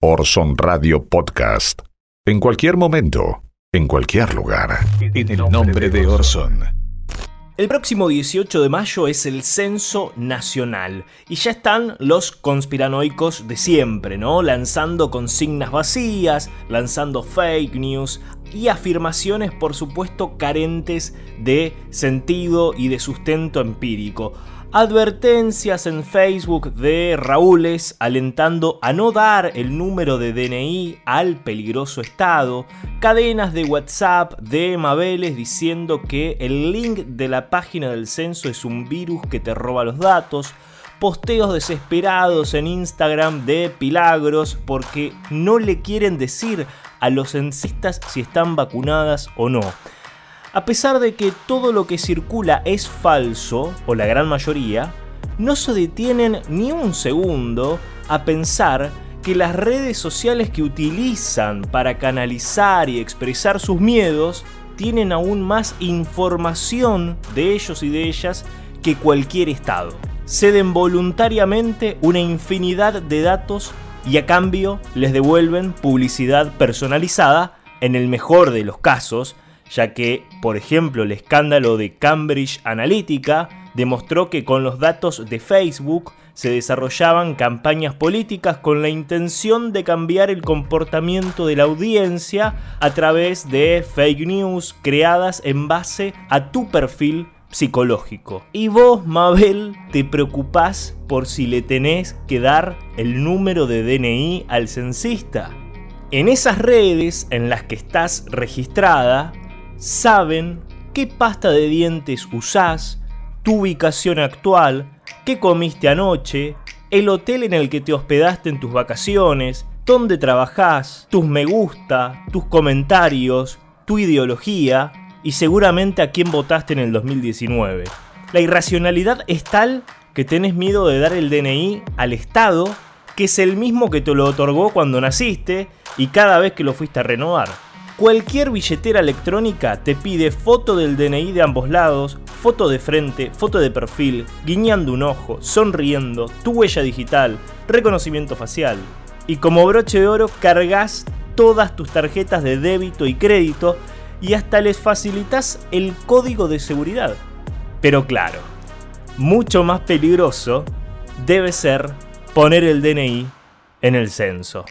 Orson Radio Podcast. En cualquier momento, en cualquier lugar. En el nombre de Orson. El próximo 18 de mayo es el censo nacional y ya están los conspiranoicos de siempre, ¿no? Lanzando consignas vacías, lanzando fake news y afirmaciones por supuesto carentes de sentido y de sustento empírico advertencias en Facebook de Raúles alentando a no dar el número de DNI al peligroso estado, cadenas de WhatsApp de Mabeles diciendo que el link de la página del censo es un virus que te roba los datos, posteos desesperados en Instagram de Pilagros porque no le quieren decir a los censistas si están vacunadas o no. A pesar de que todo lo que circula es falso, o la gran mayoría, no se detienen ni un segundo a pensar que las redes sociales que utilizan para canalizar y expresar sus miedos tienen aún más información de ellos y de ellas que cualquier Estado. Ceden voluntariamente una infinidad de datos y a cambio les devuelven publicidad personalizada, en el mejor de los casos, ya que, por ejemplo, el escándalo de Cambridge Analytica demostró que con los datos de Facebook se desarrollaban campañas políticas con la intención de cambiar el comportamiento de la audiencia a través de fake news creadas en base a tu perfil psicológico. Y vos, Mabel, te preocupás por si le tenés que dar el número de DNI al censista. En esas redes en las que estás registrada, saben qué pasta de dientes usás, tu ubicación actual, qué comiste anoche, el hotel en el que te hospedaste en tus vacaciones, dónde trabajás, tus me gusta, tus comentarios, tu ideología y seguramente a quién votaste en el 2019. La irracionalidad es tal que tenés miedo de dar el DNI al Estado, que es el mismo que te lo otorgó cuando naciste y cada vez que lo fuiste a renovar. Cualquier billetera electrónica te pide foto del DNI de ambos lados, foto de frente, foto de perfil, guiñando un ojo, sonriendo, tu huella digital, reconocimiento facial. Y como broche de oro cargas todas tus tarjetas de débito y crédito y hasta les facilitas el código de seguridad. Pero claro, mucho más peligroso debe ser poner el DNI en el censo.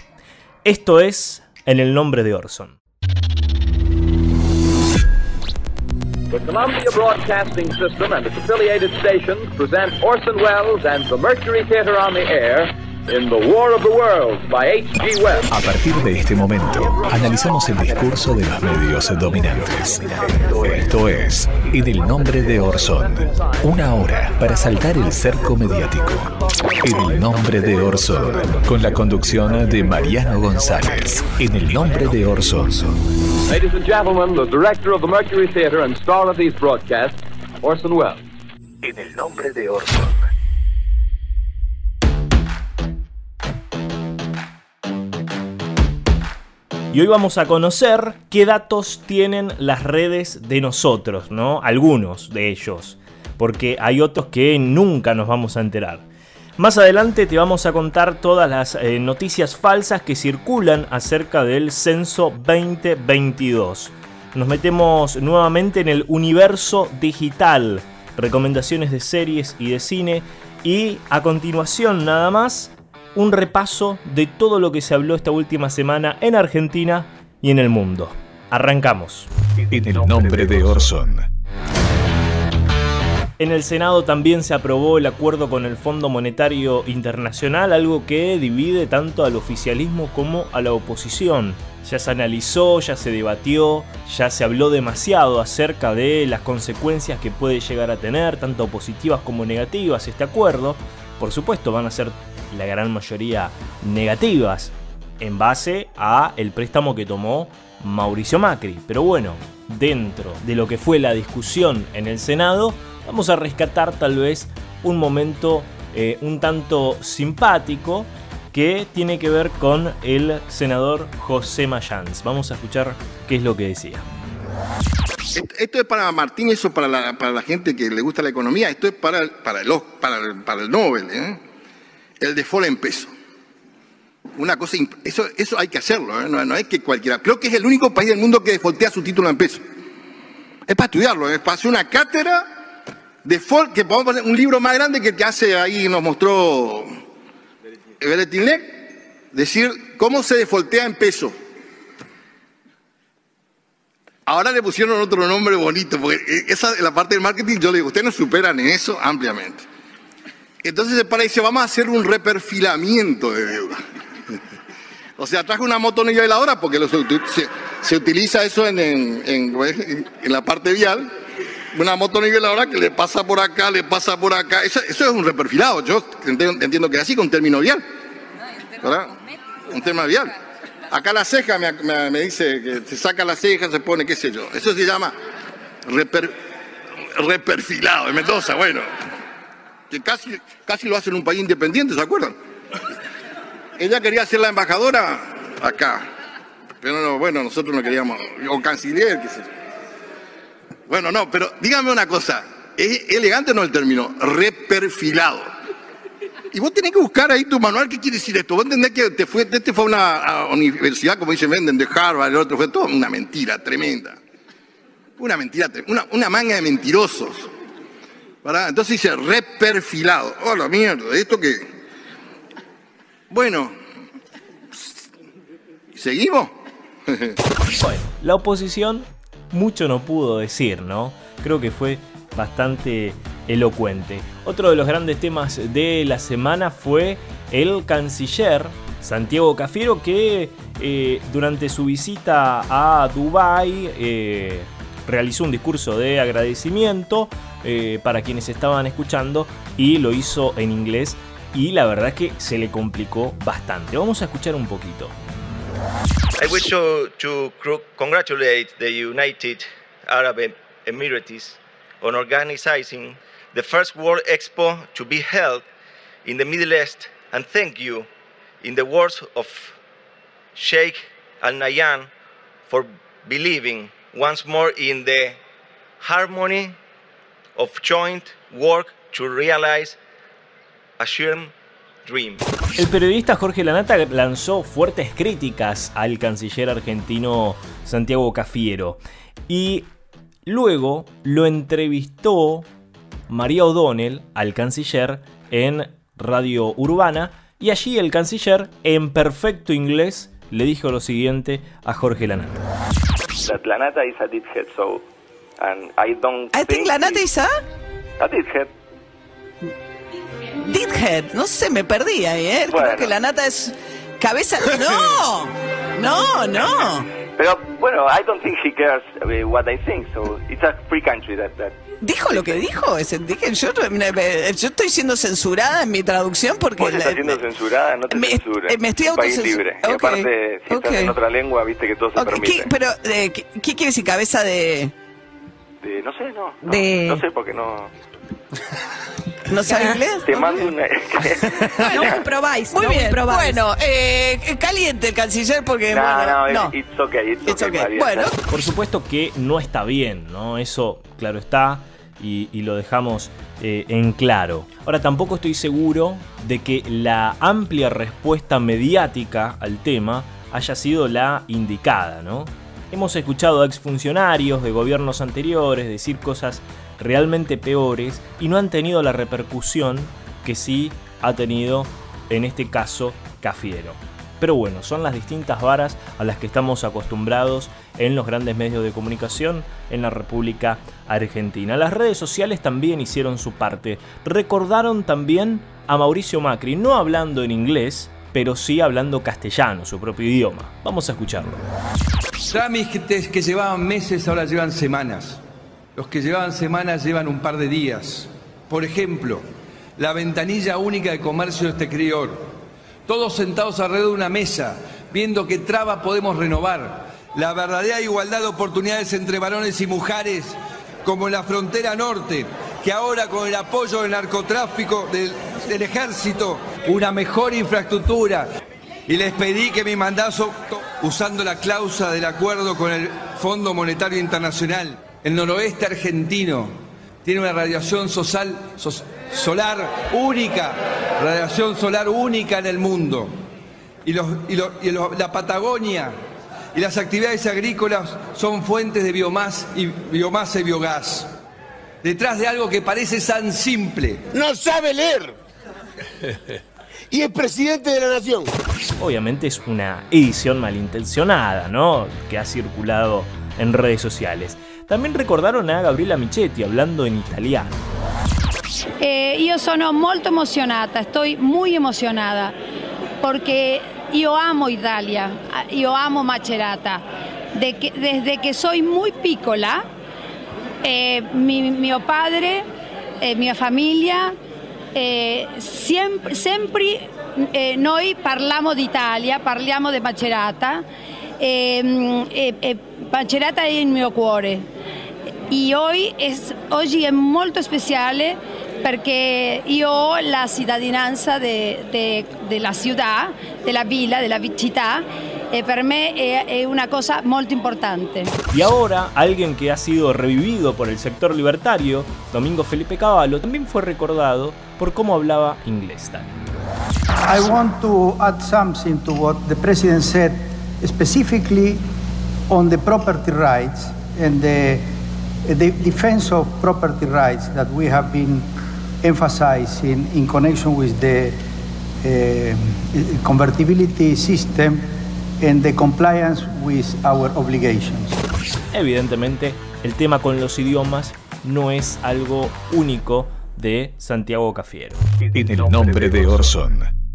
Esto es en el nombre de Orson. The Columbia Broadcasting System and its affiliated stations present Orson Welles and the Mercury Theater on the Air in The War of the Worlds by H.G. Wells. A partir de este momento, analizamos el discurso de los medios dominantes. Esto es En el nombre de Orson. Una hora para saltar el cerco mediático. En el nombre de Orson. Con la conducción de Mariano González. En el nombre de Orson. Ladies and gentlemen, the director of the Mercury Theater and star of these broadcasts, Orson Welles. En el nombre de Orson. Y hoy vamos a conocer qué datos tienen las redes de nosotros, ¿no? Algunos de ellos, porque hay otros que nunca nos vamos a enterar. Más adelante te vamos a contar todas las eh, noticias falsas que circulan acerca del censo 2022. Nos metemos nuevamente en el universo digital, recomendaciones de series y de cine y a continuación nada más un repaso de todo lo que se habló esta última semana en Argentina y en el mundo. Arrancamos. En el nombre de Orson. En el Senado también se aprobó el acuerdo con el Fondo Monetario Internacional, algo que divide tanto al oficialismo como a la oposición. Ya se analizó, ya se debatió, ya se habló demasiado acerca de las consecuencias que puede llegar a tener, tanto positivas como negativas, este acuerdo. Por supuesto, van a ser la gran mayoría negativas en base a el préstamo que tomó Mauricio Macri. Pero bueno, dentro de lo que fue la discusión en el Senado, vamos a rescatar tal vez un momento eh, un tanto simpático que tiene que ver con el senador José Mayans. Vamos a escuchar qué es lo que decía. Esto es para Martín, eso para la, para la gente que le gusta la economía, esto es para, para, el, para, el, para el Nobel. ¿eh? el default en peso. Una cosa, eso, eso hay que hacerlo, ¿eh? no, no es que cualquiera. Creo que es el único país del mundo que defoltea su título en peso. Es para estudiarlo, es para hacer una cátedra de que podemos poner un libro más grande que el que hace ahí, nos mostró Beretilnek, decir cómo se defoltea en peso. Ahora le pusieron otro nombre bonito, porque esa la parte del marketing, yo le digo, ustedes nos superan en eso ampliamente. Entonces se para y dice, vamos a hacer un reperfilamiento de deuda. O sea, traje una motoniveladora porque lo- se, se utiliza eso en, en- en- en la parte vial. Una motoniveladora que le pasa por acá, le pasa por acá. Eso, eso es un reperfilado. Yo entiendo, que es así con término vial. ¿Verdad? Un tema vial. Acá la ceja me, me- me dice que se saca la ceja, se pone, qué sé yo. Eso se llama reper- reperfilado. En Mendoza, bueno. Que casi, casi lo hacen en un país independiente, ¿se acuerdan? Ella quería ser la embajadora acá. Pero no, bueno, nosotros no queríamos. O canciller, qué sé yo. Bueno, no, pero dígame una cosa. ¿Es elegante no el término? Reperfilado. Y vos tenés que buscar ahí tu manual, ¿qué quiere decir esto? Vos entendés que te fue, este fue a una universidad, como dicen, venden, de Harvard, el otro fue todo una mentira tremenda. Una mentira, una, una manga de mentirosos. ¿Verdad? Entonces dice reperfilado. Oh, mierda, ¿esto qué? Bueno, ¿seguimos? La oposición mucho no pudo decir, ¿no? Creo que fue bastante elocuente. Otro de los grandes temas de la semana fue el canciller Santiago Cafiero que eh, durante su visita a Dubái eh, realizó un discurso de agradecimiento eh, para quienes estaban escuchando y lo hizo en inglés y la verdad que se le complicó bastante. Vamos a escuchar un poquito. I wish to, to congratulate the United Arab Emirates on organizing the first World Expo to be held in the Middle East and thank you, in the words of Sheikh Al Nahyan, for believing once more in the harmony of joint work to realize a shared dream. El periodista Jorge Lanata lanzó fuertes críticas al canciller argentino Santiago Cafiero y luego lo entrevistó María O'Donnell al canciller en Radio Urbana y allí el canciller en perfecto inglés le dijo lo siguiente a Jorge Lanata. that Lanata is a dithead, so and I don't I think Lanata is a a dithead. Dithead. No sé, me perdí ahí, ¿eh? Bueno. Creo que la nata es cabeza. ¡No! No, no. Pero bueno, I don't think he cares what I think, so it's a free country that that. ¿Dijo lo que dijo? Ese- dije, yo, yo estoy siendo censurada en mi traducción porque... Vos la- estás siendo me- censurada, no te me- me estoy Es un país autocensu- libre. Y Ok, aparte, si ok. estás en otra lengua, viste que todo se Ok, permite. ¿qué- pero, eh, ¿qué, qué quiere decir cabeza de...? De- no sé, no. No, De- no sé porque no. ¿No sabe inglés? Te mando una. No comprobáis. Muy no bien, comprobáis. bueno, eh, caliente el canciller porque, no, bueno, no, no. it's okay, it's, It's okay. Bueno, Por supuesto que no está bien, ¿no? Eso, claro está, y, y lo dejamos eh, en claro. Ahora, tampoco estoy seguro de que la amplia respuesta mediática al tema haya sido la indicada, ¿no? Hemos escuchado a exfuncionarios de gobiernos anteriores decir cosas realmente peores y no han tenido la repercusión que sí ha tenido en este caso Cafiero. Pero bueno, son las distintas varas a las que estamos acostumbrados en los grandes medios de comunicación en la República Argentina. Las redes sociales también hicieron su parte. Recordaron también a Mauricio Macri, no hablando en inglés, pero sí hablando castellano, su propio idioma. Vamos a escucharlo. Trámites que llevaban meses ahora llevan semanas. Los que llevaban semanas llevan un par de días. Por ejemplo, la ventanilla única de comercio exterior. Todos sentados alrededor de una mesa, viendo qué traba podemos renovar. La verdadera igualdad de oportunidades entre varones y mujeres, como en la frontera norte, que ahora con el apoyo del narcotráfico, del, del ejército, una mejor infraestructura. Y les pedí que mi mandato, usando la cláusula del acuerdo con el Fondo Monetario Internacional, el noroeste argentino tiene una radiación social, solar única, radiación solar única en el mundo. y, los, y, los- y los- la Patagonia y las actividades agrícolas son fuentes de biomasa y, biomasa y biogás. Detrás de algo que parece tan simple. No sabe leer. Y es presidente de la nación. Obviamente es una edición malintencionada, ¿no? Que ha circulado en redes sociales. También recordaron a Gabriela Michetti hablando en italiano. Eh, io sono molto emozionata, estoy muy emocionada porque io amo Italia, io amo Macerata. Desde que soy muy piccola, eh, mi, mio padre, eh, mia famiglia, eh, sempre, sempre eh, noi parliamo d'Italia, parliamo di Macerata. E, e- e Macerata è il mio cuore. E oggi è, oggi è molto speciale perché io ho la cittadinanza de- de- della città, della villa, della città e per me è, è una cosa molto importante. Y ahora, alguien que ha sido revivido por el sector libertario, Domingo Felipe Cavallo, también fue recordado por cómo hablaba inglés también. I want to add something to what the president said, specifically on the property rights and the, the defense of property rights that we have been emphasizing in connection with the uh, convertibility system and the compliance with our obligations. Evidentemente, el tema con los idiomas no es algo único de Santiago Cafiero. En el nombre de Orson.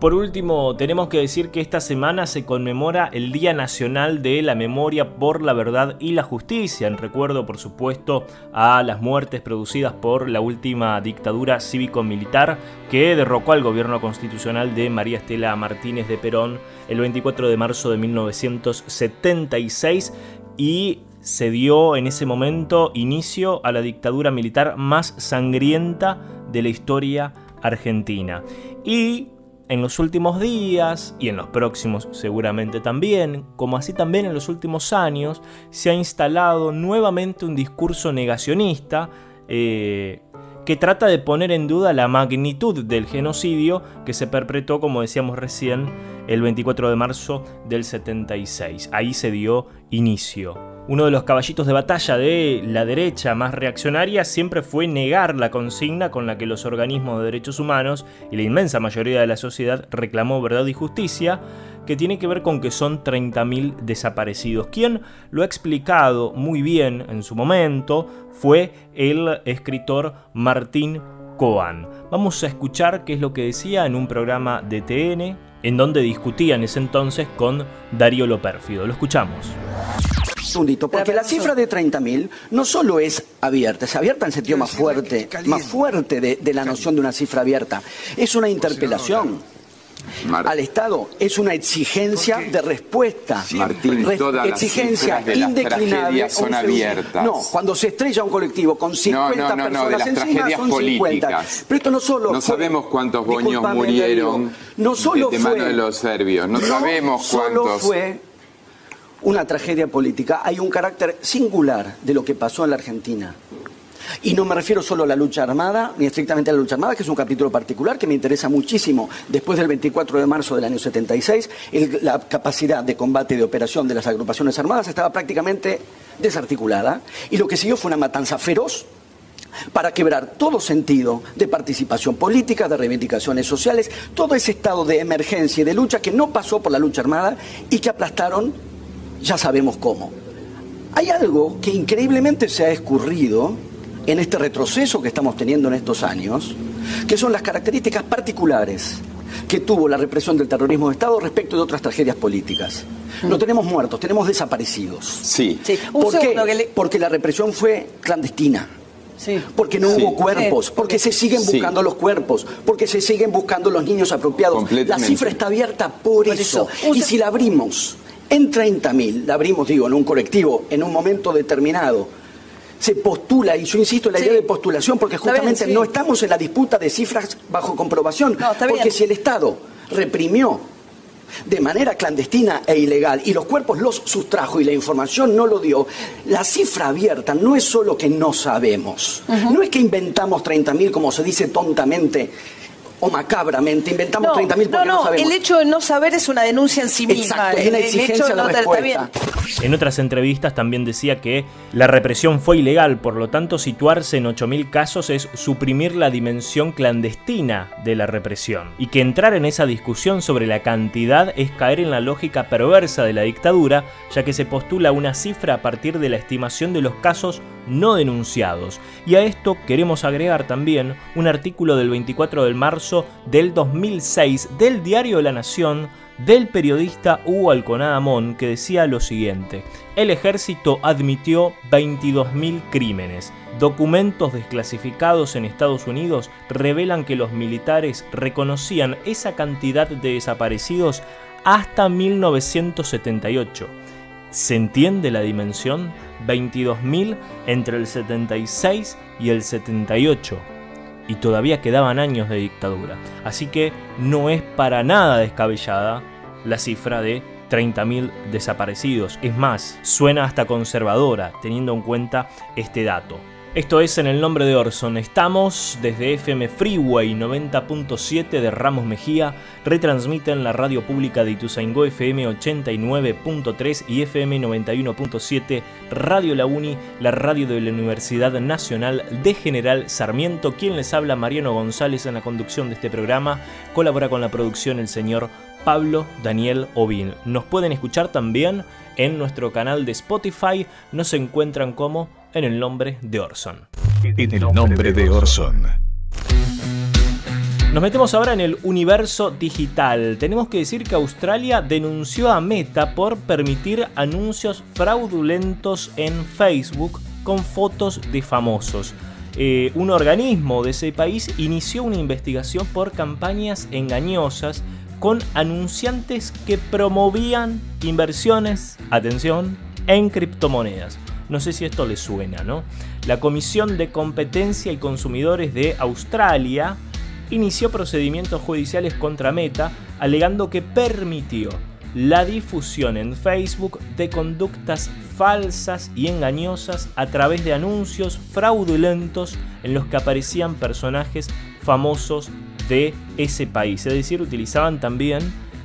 Por último, tenemos que decir que esta semana se conmemora el Día Nacional de la Memoria por la Verdad y la Justicia, en recuerdo, por supuesto, a las muertes producidas por la última dictadura cívico-militar que derrocó al gobierno constitucional de María Estela Martínez de Perón el 24 de marzo de 1976 y se dio en ese momento inicio a la dictadura militar más sangrienta de la historia argentina. Y en los últimos días, y en los próximos seguramente también, como así también en los últimos años, se ha instalado nuevamente un discurso negacionista eh, que trata de poner en duda la magnitud del genocidio que se perpetró, como decíamos recién, el 24 de marzo del 76. Ahí se dio inicio. Uno de los caballitos de batalla de la derecha más reaccionaria siempre fue negar la consigna con la que los organismos de derechos humanos y la inmensa mayoría de la sociedad reclamó verdad y justicia, que tiene que ver con que son 30.000 desaparecidos. Quien lo ha explicado muy bien en su momento fue el escritor Martín Coan. Vamos a escuchar qué es lo que decía en un programa de TN, en donde discutía en ese entonces con Darío Lopérfido. Lo escuchamos. segundito, porque la cifra de 30.000 no solo es abierta, es abierta en sentido más fuerte, más fuerte de, de la noción de una cifra abierta. Es una interpelación. Al Estado es una exigencia de respuesta. Martín, Res- todas las exigencia de las indeclinable. tragedias son abiertas. No, cuando se estrella un colectivo con 50 no, no, no, de personas las encima tragedias son 50. políticas. Pero esto no solo No fue- sabemos cuántos boños murieron no solo de fue, mano de los serbios. No, sabemos solo cuántos. fue una tragedia política. Hay un carácter singular de lo que pasó en la Argentina. Y no me refiero solo a la lucha armada, ni estrictamente a la lucha armada, que es un capítulo particular que me interesa muchísimo. Después del 24 de marzo del año 76, el- la capacidad de combate y de operación de las agrupaciones armadas estaba prácticamente desarticulada. Y lo que siguió fue una matanza feroz para quebrar todo sentido de participación política, de reivindicaciones sociales, todo ese estado de emergencia y de lucha que no pasó por la lucha armada y que aplastaron, ya sabemos cómo. Hay algo que increíblemente se ha escurrido en este retroceso que estamos teniendo en estos años, que son las características particulares que tuvo la represión del terrorismo de Estado respecto de otras tragedias políticas. No tenemos muertos, tenemos desaparecidos. Sí. ¿Por qué? le- Porque la represión fue clandestina. Porque no Sí. hubo cuerpos, Sí. porque se siguen Sí. buscando los cuerpos, porque se siguen buscando los niños apropiados. La cifra está abierta por, Por eso. eso. Y si la abrimos en 30.000, la abrimos, digo, en un colectivo, en un momento determinado, se postula, y yo insisto en la Sí. idea de postulación, porque bien, justamente sí. no estamos en la disputa de cifras bajo comprobación, No, porque bien. si el Estado reprimió de manera clandestina e ilegal y los cuerpos los sustrajo y la información no lo dio, la cifra abierta no es solo que no sabemos, no es que inventamos 30.000 como se dice tontamente o macabramente inventamos No, 30.000 porque no, no, no, sabemos. el hecho de no saber es una denuncia en sí misma. Exacto, es una El- hecho de no te- está bien. respuesta. En otras entrevistas también decía que la represión fue ilegal, por lo tanto situarse en 8.000 casos es suprimir la dimensión clandestina de la represión, y que entrar en esa discusión sobre la cantidad es caer en la lógica perversa de la dictadura, ya que se postula una cifra a partir de la estimación de los casos no denunciados. Y a esto queremos agregar también un artículo del 24 de marzo del 2006 del diario La Nación del periodista Hugo Alconada Mon que decía lo siguiente: El ejército admitió 22.000 crímenes. Documentos desclasificados en Estados Unidos revelan que los militares reconocían esa cantidad de desaparecidos hasta 1978. ¿Se entiende la dimensión? 22.000 entre el 76 y el 78 y todavía quedaban años de dictadura. Así que no es para nada descabellada la cifra de 30.000 desaparecidos. Es más, suena hasta conservadora teniendo en cuenta este dato. Esto es en el nombre de Orson. Estamos desde FM Freeway 90.7 de Ramos Mejía. Retransmiten la radio pública de Ituzaingó FM 89.3 y FM 91.7 Radio La Uni, la radio de la Universidad Nacional de General Sarmiento. Quien les habla, Mariano González, en la conducción de este programa. Colabora con la producción el señor Pablo Daniel Ovin. Nos pueden escuchar también en nuestro canal de Spotify. Nos encuentran como en el nombre de Orson. En el nombre de Orson. Nos metemos ahora en el universo digital. Tenemos que decir que Australia denunció a Meta por permitir anuncios fraudulentos en Facebook con fotos de famosos. Eh, un organismo de ese país inició una investigación por campañas engañosas con anunciantes que promovían inversiones, atención, en criptomonedas. No sé si esto les suena, ¿no? La Comisión de Competencia y Consumidores de Australia inició procedimientos judiciales contra Meta alegando que permitió la difusión en Facebook de conductas falsas y engañosas a través de anuncios fraudulentos en los que aparecían personajes famosos de ese país. Es decir, utilizaban también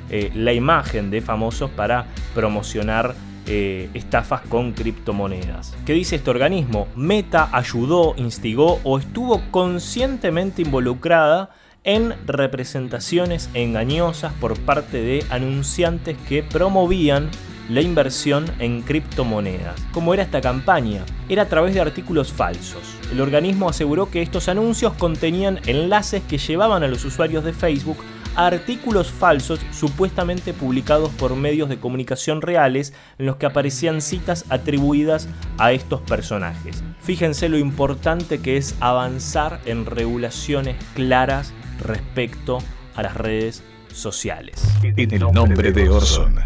eh, la imagen de famosos para promocionar eh, estafas con criptomonedas. ¿Qué dice este organismo? Meta ayudó, instigó o estuvo conscientemente involucrada en representaciones engañosas por parte de anunciantes que promovían la inversión en criptomonedas. ¿Cómo era esta campaña? Era a través de artículos falsos. El organismo aseguró que estos anuncios contenían enlaces que llevaban a los usuarios de Facebook artículos falsos supuestamente publicados por medios de comunicación reales en los que aparecían citas atribuidas a estos personajes. Fíjense lo importante que es avanzar en regulaciones claras respecto a las redes sociales. En el nombre de Orson.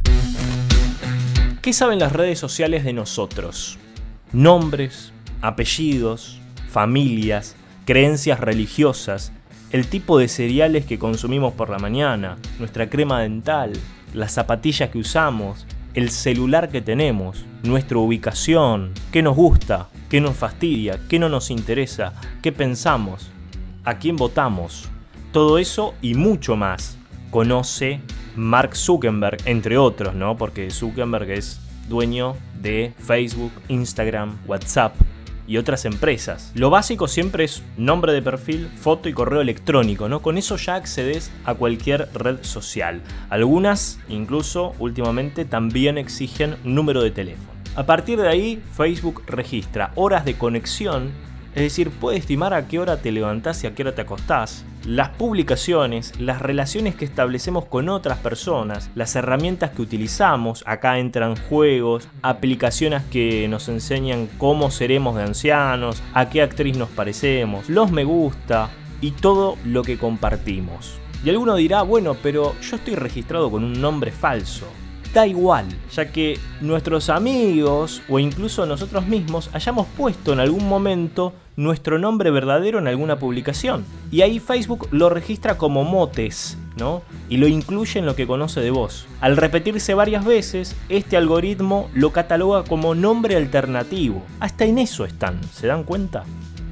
¿Qué saben las redes sociales de nosotros? Nombres, apellidos, familias, creencias religiosas, el tipo de cereales que consumimos por la mañana, nuestra crema dental, las zapatillas que usamos, el celular que tenemos, nuestra ubicación, qué nos gusta, qué nos fastidia, qué no nos interesa, qué pensamos, a quién votamos. Todo eso y mucho más conoce Mark Zuckerberg, entre otros, ¿no? Porque Zuckerberg es dueño de Facebook, Instagram, WhatsApp y otras empresas. Lo básico siempre es nombre de perfil, foto y correo electrónico, ¿no? Con eso ya accedes a cualquier red social. Algunas, incluso últimamente, también exigen número de teléfono. A partir de ahí, Facebook registra horas de conexión, es decir, puede estimar a qué hora te levantás y a qué hora te acostás, las publicaciones, las relaciones que establecemos con otras personas, las herramientas que utilizamos, acá entran juegos, aplicaciones que nos enseñan cómo seremos de ancianos, a qué actriz nos parecemos, los me gusta y todo lo que compartimos. Y alguno dirá, bueno, pero yo estoy registrado con un nombre falso. Da igual, ya que nuestros amigos o incluso nosotros mismos hayamos puesto en algún momento nuestro nombre verdadero en alguna publicación. Y ahí Facebook lo registra como motes, ¿no? Y lo incluye en lo que conoce de vos. Al repetirse varias veces, este algoritmo lo cataloga como nombre alternativo. Hasta en eso están, ¿se dan cuenta?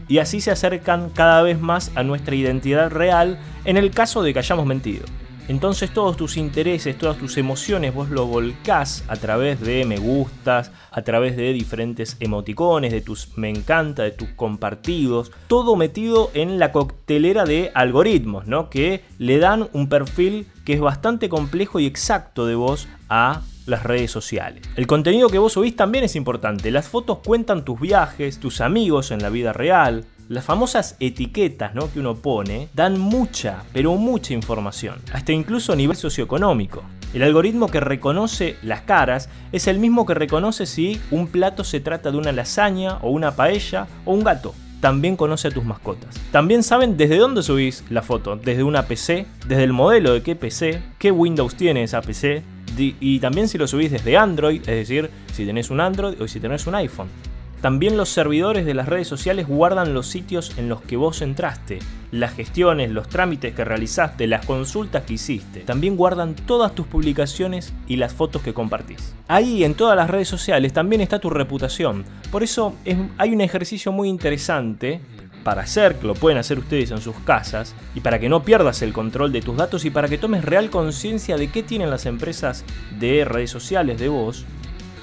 y así se acercan cada vez más a nuestra identidad real en el caso de que hayamos mentido. Entonces todos tus intereses, todas tus emociones vos lo volcás a través de me gustas, a través de diferentes emoticones, de tus me encanta, de tus compartidos, todo metido en la coctelera de algoritmos, ¿no? Que le dan un perfil que es bastante complejo y exacto de vos a las redes sociales. El contenido que vos subís también es importante. Las fotos cuentan tus viajes, tus amigos en la vida real, las famosas etiquetas ¿no? que uno pone dan mucha, pero mucha información, hasta incluso a nivel socioeconómico. El algoritmo que reconoce las caras es el mismo que reconoce si un plato se trata de una lasaña o una paella o un gato. También conoce a tus mascotas. También saben desde dónde subís la foto, desde una PC, desde el modelo de qué PC, qué Windows tiene esa PC, y también si lo subís desde Android, es decir, si tenés un Android o si tenés un iPhone. También los servidores de las redes sociales guardan los sitios en los que vos entraste, las gestiones, los trámites que realizaste, las consultas que hiciste. También guardan todas tus publicaciones y las fotos que compartís. Ahí en todas las redes sociales también está tu reputación. Por eso hay un ejercicio muy interesante para hacer, que lo pueden hacer ustedes en sus casas, y para que no pierdas el control de tus datos y para que tomes real conciencia de qué tienen las empresas de redes sociales de vos,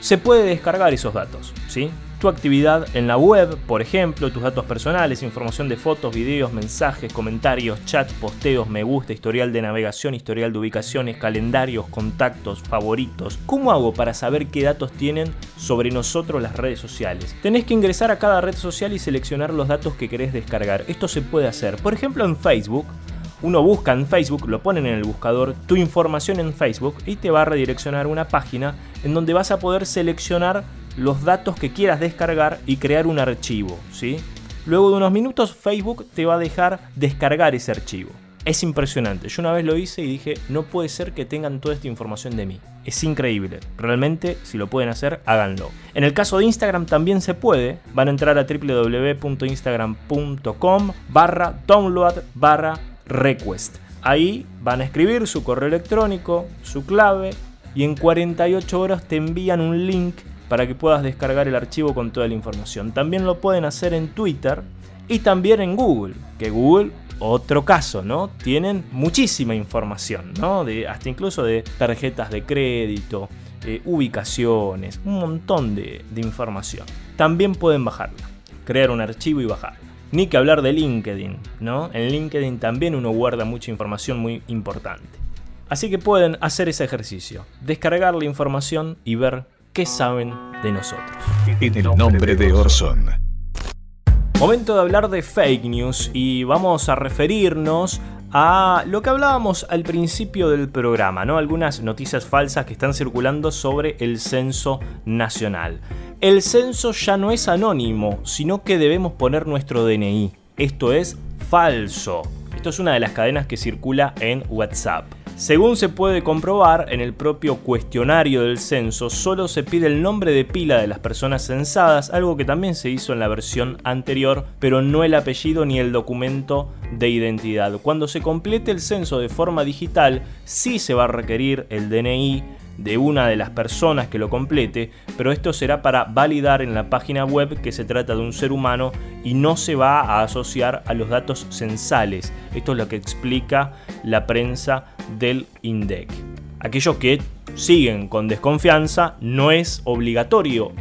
se puede descargar esos datos, ¿sí? Tu actividad en la web, por ejemplo, tus datos personales, información de fotos, videos, mensajes, comentarios, chat, posteos, me gusta, historial de navegación, historial de ubicaciones, calendarios, contactos, favoritos. ¿Cómo hago para saber qué datos tienen sobre nosotros las redes sociales? Tenés que ingresar a cada red social y seleccionar los datos que querés descargar. Esto se puede hacer, por ejemplo, en Facebook uno busca en Facebook, lo ponen en el buscador, tu información en Facebook y te va a redireccionar una página en donde vas a poder seleccionar los datos que quieras descargar y crear un archivo, ¿sí? Luego de unos minutos Facebook te va a dejar descargar ese archivo. Es impresionante. Yo una vez lo hice y dije, no puede ser que tengan toda esta información de mí. Es increíble. Realmente, si lo pueden hacer, háganlo. En el caso de Instagram también se puede. Van a entrar a www.instagram.com barra download barra request. Ahí van a escribir su correo electrónico, su clave y en 48 horas te envían un link para que puedas descargar el archivo con toda la información. También lo pueden hacer en Twitter y también en Google, que Google otro caso, ¿no? Tienen muchísima información, ¿no? De, hasta incluso de tarjetas de crédito, eh, ubicaciones, un montón de, de, información. También pueden bajarla, crear un archivo y bajarla. Ni que hablar de LinkedIn, ¿no? En LinkedIn también uno guarda mucha información muy importante. Así que pueden hacer ese ejercicio, descargar la información y ver qué saben de nosotros. En el nombre de Orson. Momento de hablar de fake news y vamos a referirnos a lo que hablábamos al principio del programa, ¿no? Algunas noticias falsas que están circulando sobre el censo nacional. El censo ya no es anónimo, sino que debemos poner nuestro DNI. Esto es falso. Esto es una de las cadenas que circula en WhatsApp. Según se puede comprobar, en el propio cuestionario del censo solo se pide el nombre de pila de las personas censadas, algo que también se hizo en la versión anterior, pero no el apellido ni el documento de identidad. Cuando se complete el censo de forma digital, sí se va a requerir el DNI de una de las personas que lo complete, pero esto será para validar en la página web que se trata de un ser humano y no se va a asociar a los datos censales. Esto es lo que explica la prensa del INDEC. Aquellos que siguen con desconfianza, no es obligatorio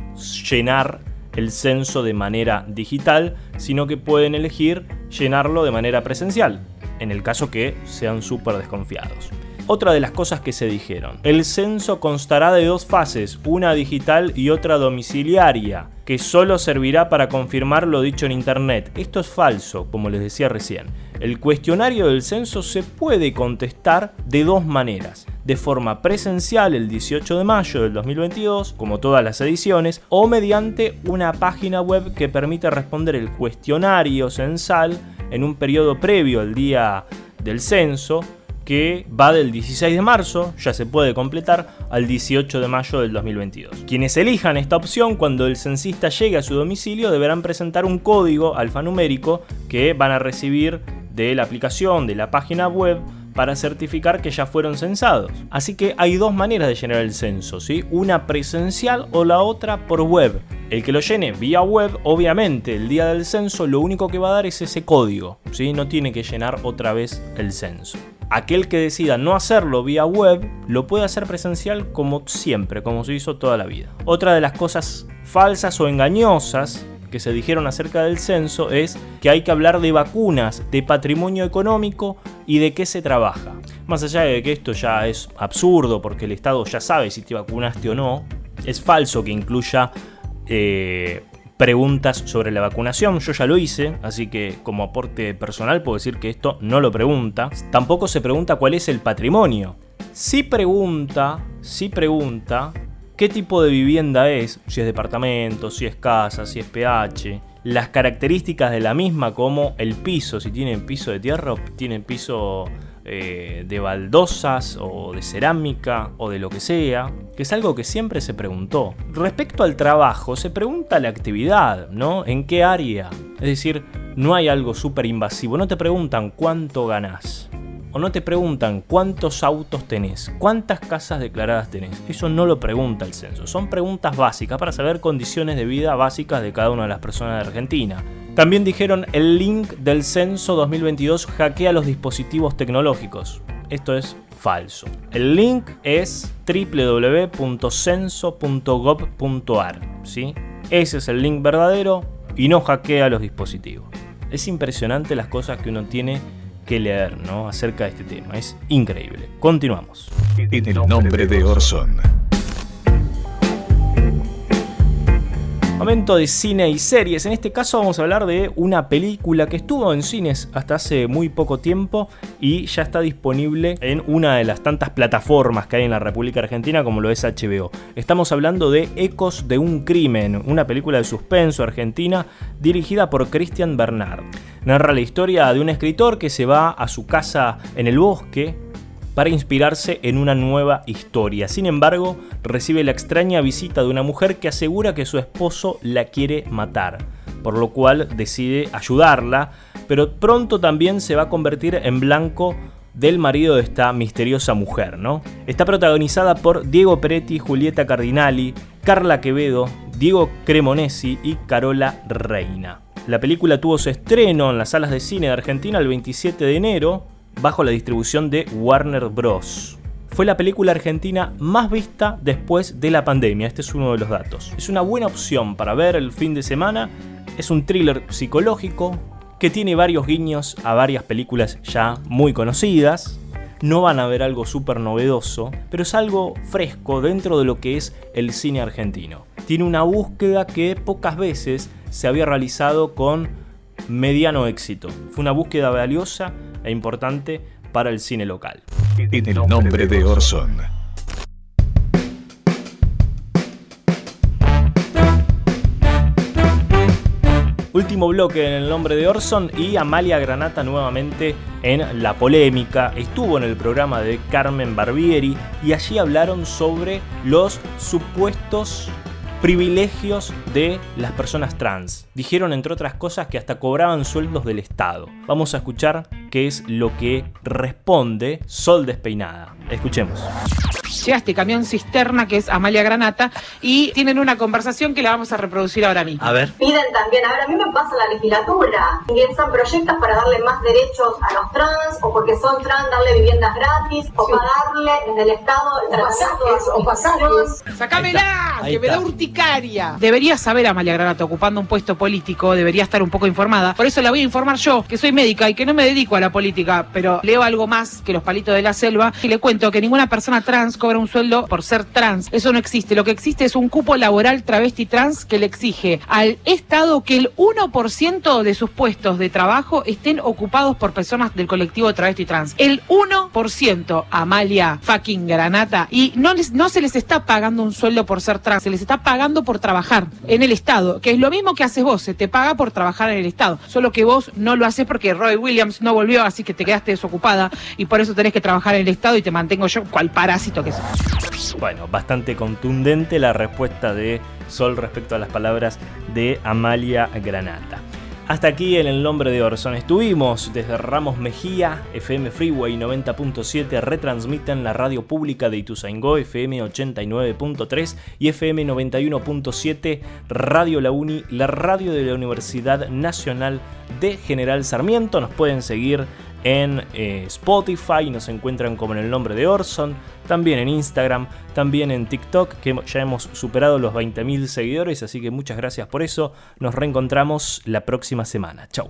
llenar el censo de manera digital, sino que pueden elegir llenarlo de manera presencial, en el caso que sean súper desconfiados. Otra de las cosas que se dijeron, el censo constará de dos fases, una digital y otra domiciliaria, que solo servirá para confirmar lo dicho en Internet. Esto es falso, como les decía recién. El cuestionario del censo se puede contestar de dos maneras. De forma presencial el 18 de mayo del 2022, como todas las ediciones, o mediante una página web que permite responder el cuestionario censal en un periodo previo al día del censo que va del 16 de marzo, ya se puede completar, al 18 de mayo del 2022. Quienes elijan esta opción cuando el censista llegue a su domicilio deberán presentar un código alfanumérico que van a recibir de la aplicación, de la página web, para certificar que ya fueron censados. Así que hay dos maneras de llenar el censo, ¿sí? Una presencial o la otra por web. El que lo llene vía web, obviamente, el día del censo lo único que va a dar es ese código, ¿sí? No tiene que llenar otra vez el censo. Aquel que decida no hacerlo vía web, lo puede hacer presencial como siempre, como se hizo toda la vida. Otra de las cosas falsas o engañosas que se dijeron acerca del censo es que hay que hablar de vacunas, de patrimonio económico y de qué se trabaja. Más allá de que esto ya es absurdo porque el Estado ya sabe si te vacunaste o no, es falso que incluya eh, preguntas sobre la vacunación. Yo ya lo hice, así que como aporte personal puedo decir que esto no lo pregunta. Tampoco se pregunta cuál es el patrimonio. Si pregunta, si pregunta qué tipo de vivienda es, si es departamento, si es casa, si es PH, las características de la misma como el piso, si tienen piso de tierra o tienen piso eh, de baldosas o de cerámica o de lo que sea, que es algo que siempre se preguntó. Respecto al trabajo, se pregunta la actividad, ¿no? ¿En qué área? Es decir, no hay algo súper invasivo, no te preguntan cuánto ganás o no te preguntan cuántos autos tenés, cuántas casas declaradas tenés. Eso no lo pregunta el censo. Son preguntas básicas para saber condiciones de vida básicas de cada una de las personas de Argentina. También dijeron el link del censo 2022 hackea los dispositivos tecnológicos. Esto es falso. El link es www.censo.gov.ar. ¿sí? Ese es el link verdadero y no hackea los dispositivos. Es impresionante las cosas que uno tiene que leer ¿no? acerca de este tema. Es increíble. Continuamos. En el nombre de Orson. Momento de cine y series. En este caso vamos a hablar de una película que estuvo en cines hasta hace muy poco tiempo y ya está disponible en una de las tantas plataformas que hay en la República Argentina como lo es HBO. Estamos hablando de Ecos de un crimen, una película de suspenso argentina dirigida por Christian Bernard. Narra la historia de un escritor que se va a su casa en el bosque para inspirarse en una nueva historia. Sin embargo, recibe la extraña visita de una mujer que asegura que su esposo la quiere matar, por lo cual decide ayudarla, pero pronto también se va a convertir en blanco del marido de esta misteriosa mujer, ¿no? Está protagonizada por Diego Peretti, Julieta Cardinali, Carla Quevedo, Diego Cremonesi y Carola Reina. La película tuvo su estreno en las salas de cine de Argentina el 27 de enero bajo la distribución de Warner Bros. Fue la película argentina más vista después de la pandemia, este es uno de los datos. Es una buena opción para ver el fin de semana, es un thriller psicológico que tiene varios guiños a varias películas ya muy conocidas. No van a ver algo súper novedoso, pero es algo fresco dentro de lo que es el cine argentino. Tiene una búsqueda que pocas veces se había realizado con mediano éxito. Fue una búsqueda valiosa e importante para el cine local. En el nombre de Orson. Último bloque en el nombre de Orson y Amalia Granata nuevamente en la polémica. Estuvo en el programa de Carmen Barbieri y allí hablaron sobre los supuestos privilegios de las personas trans. Dijeron, entre otras cosas, que hasta cobraban sueldos del Estado. Vamos a escuchar qué es lo que responde Sol Despeinada. Escuchemos llega este camión cisterna que es Amalia Granata y tienen una conversación que la vamos a reproducir ahora mismo. A ver. Piden también, a ver, a mí me pasa la legislatura, son proyectos para darle más derechos a los trans o porque son trans darle viviendas gratis o pagarle desde el Estado el tratamiento o pasajes. ¡Sacámela! Que me da urticaria. Debería saber Amalia Granata ocupando un puesto político, debería estar un poco informada. Por eso la voy a informar yo, que soy médica y que no me dedico a la política, pero leo algo más que los palitos de la selva y le cuento que ninguna persona trans cobra un sueldo por ser trans. Eso no existe. Lo que existe es un cupo laboral travesti trans que le exige al Estado que el 1% de sus puestos de trabajo estén ocupados por personas del colectivo travesti trans. El 1%, Amalia fucking Granata. Y no, les, no se les está pagando un sueldo por ser trans, se les está pagando por trabajar en el Estado, que es lo mismo que haces vos, se te paga por trabajar en el Estado. Solo que vos no lo haces porque Roy Williams no volvió, así que te quedaste desocupada y por eso tenés que trabajar en el Estado y te mantengo yo cual parásito que bueno, bastante contundente la respuesta de Sol respecto a las palabras de Amalia Granata. Hasta aquí en el nombre de Orson. Estuvimos desde Ramos Mejía, FM Freeway 90.7, retransmiten la radio pública de Ituzaingó, FM 89.3 y FM 91.7, Radio La Uni, la radio de la Universidad Nacional de General Sarmiento. Nos pueden seguir en eh, Spotify, nos encuentran como en el nombre de Orson, también en Instagram, también en TikTok, que ya hemos superado los 20.000 seguidores, así que muchas gracias por eso. Nos reencontramos la próxima semana. Chau.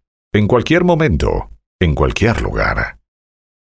En cualquier momento, en cualquier lugar.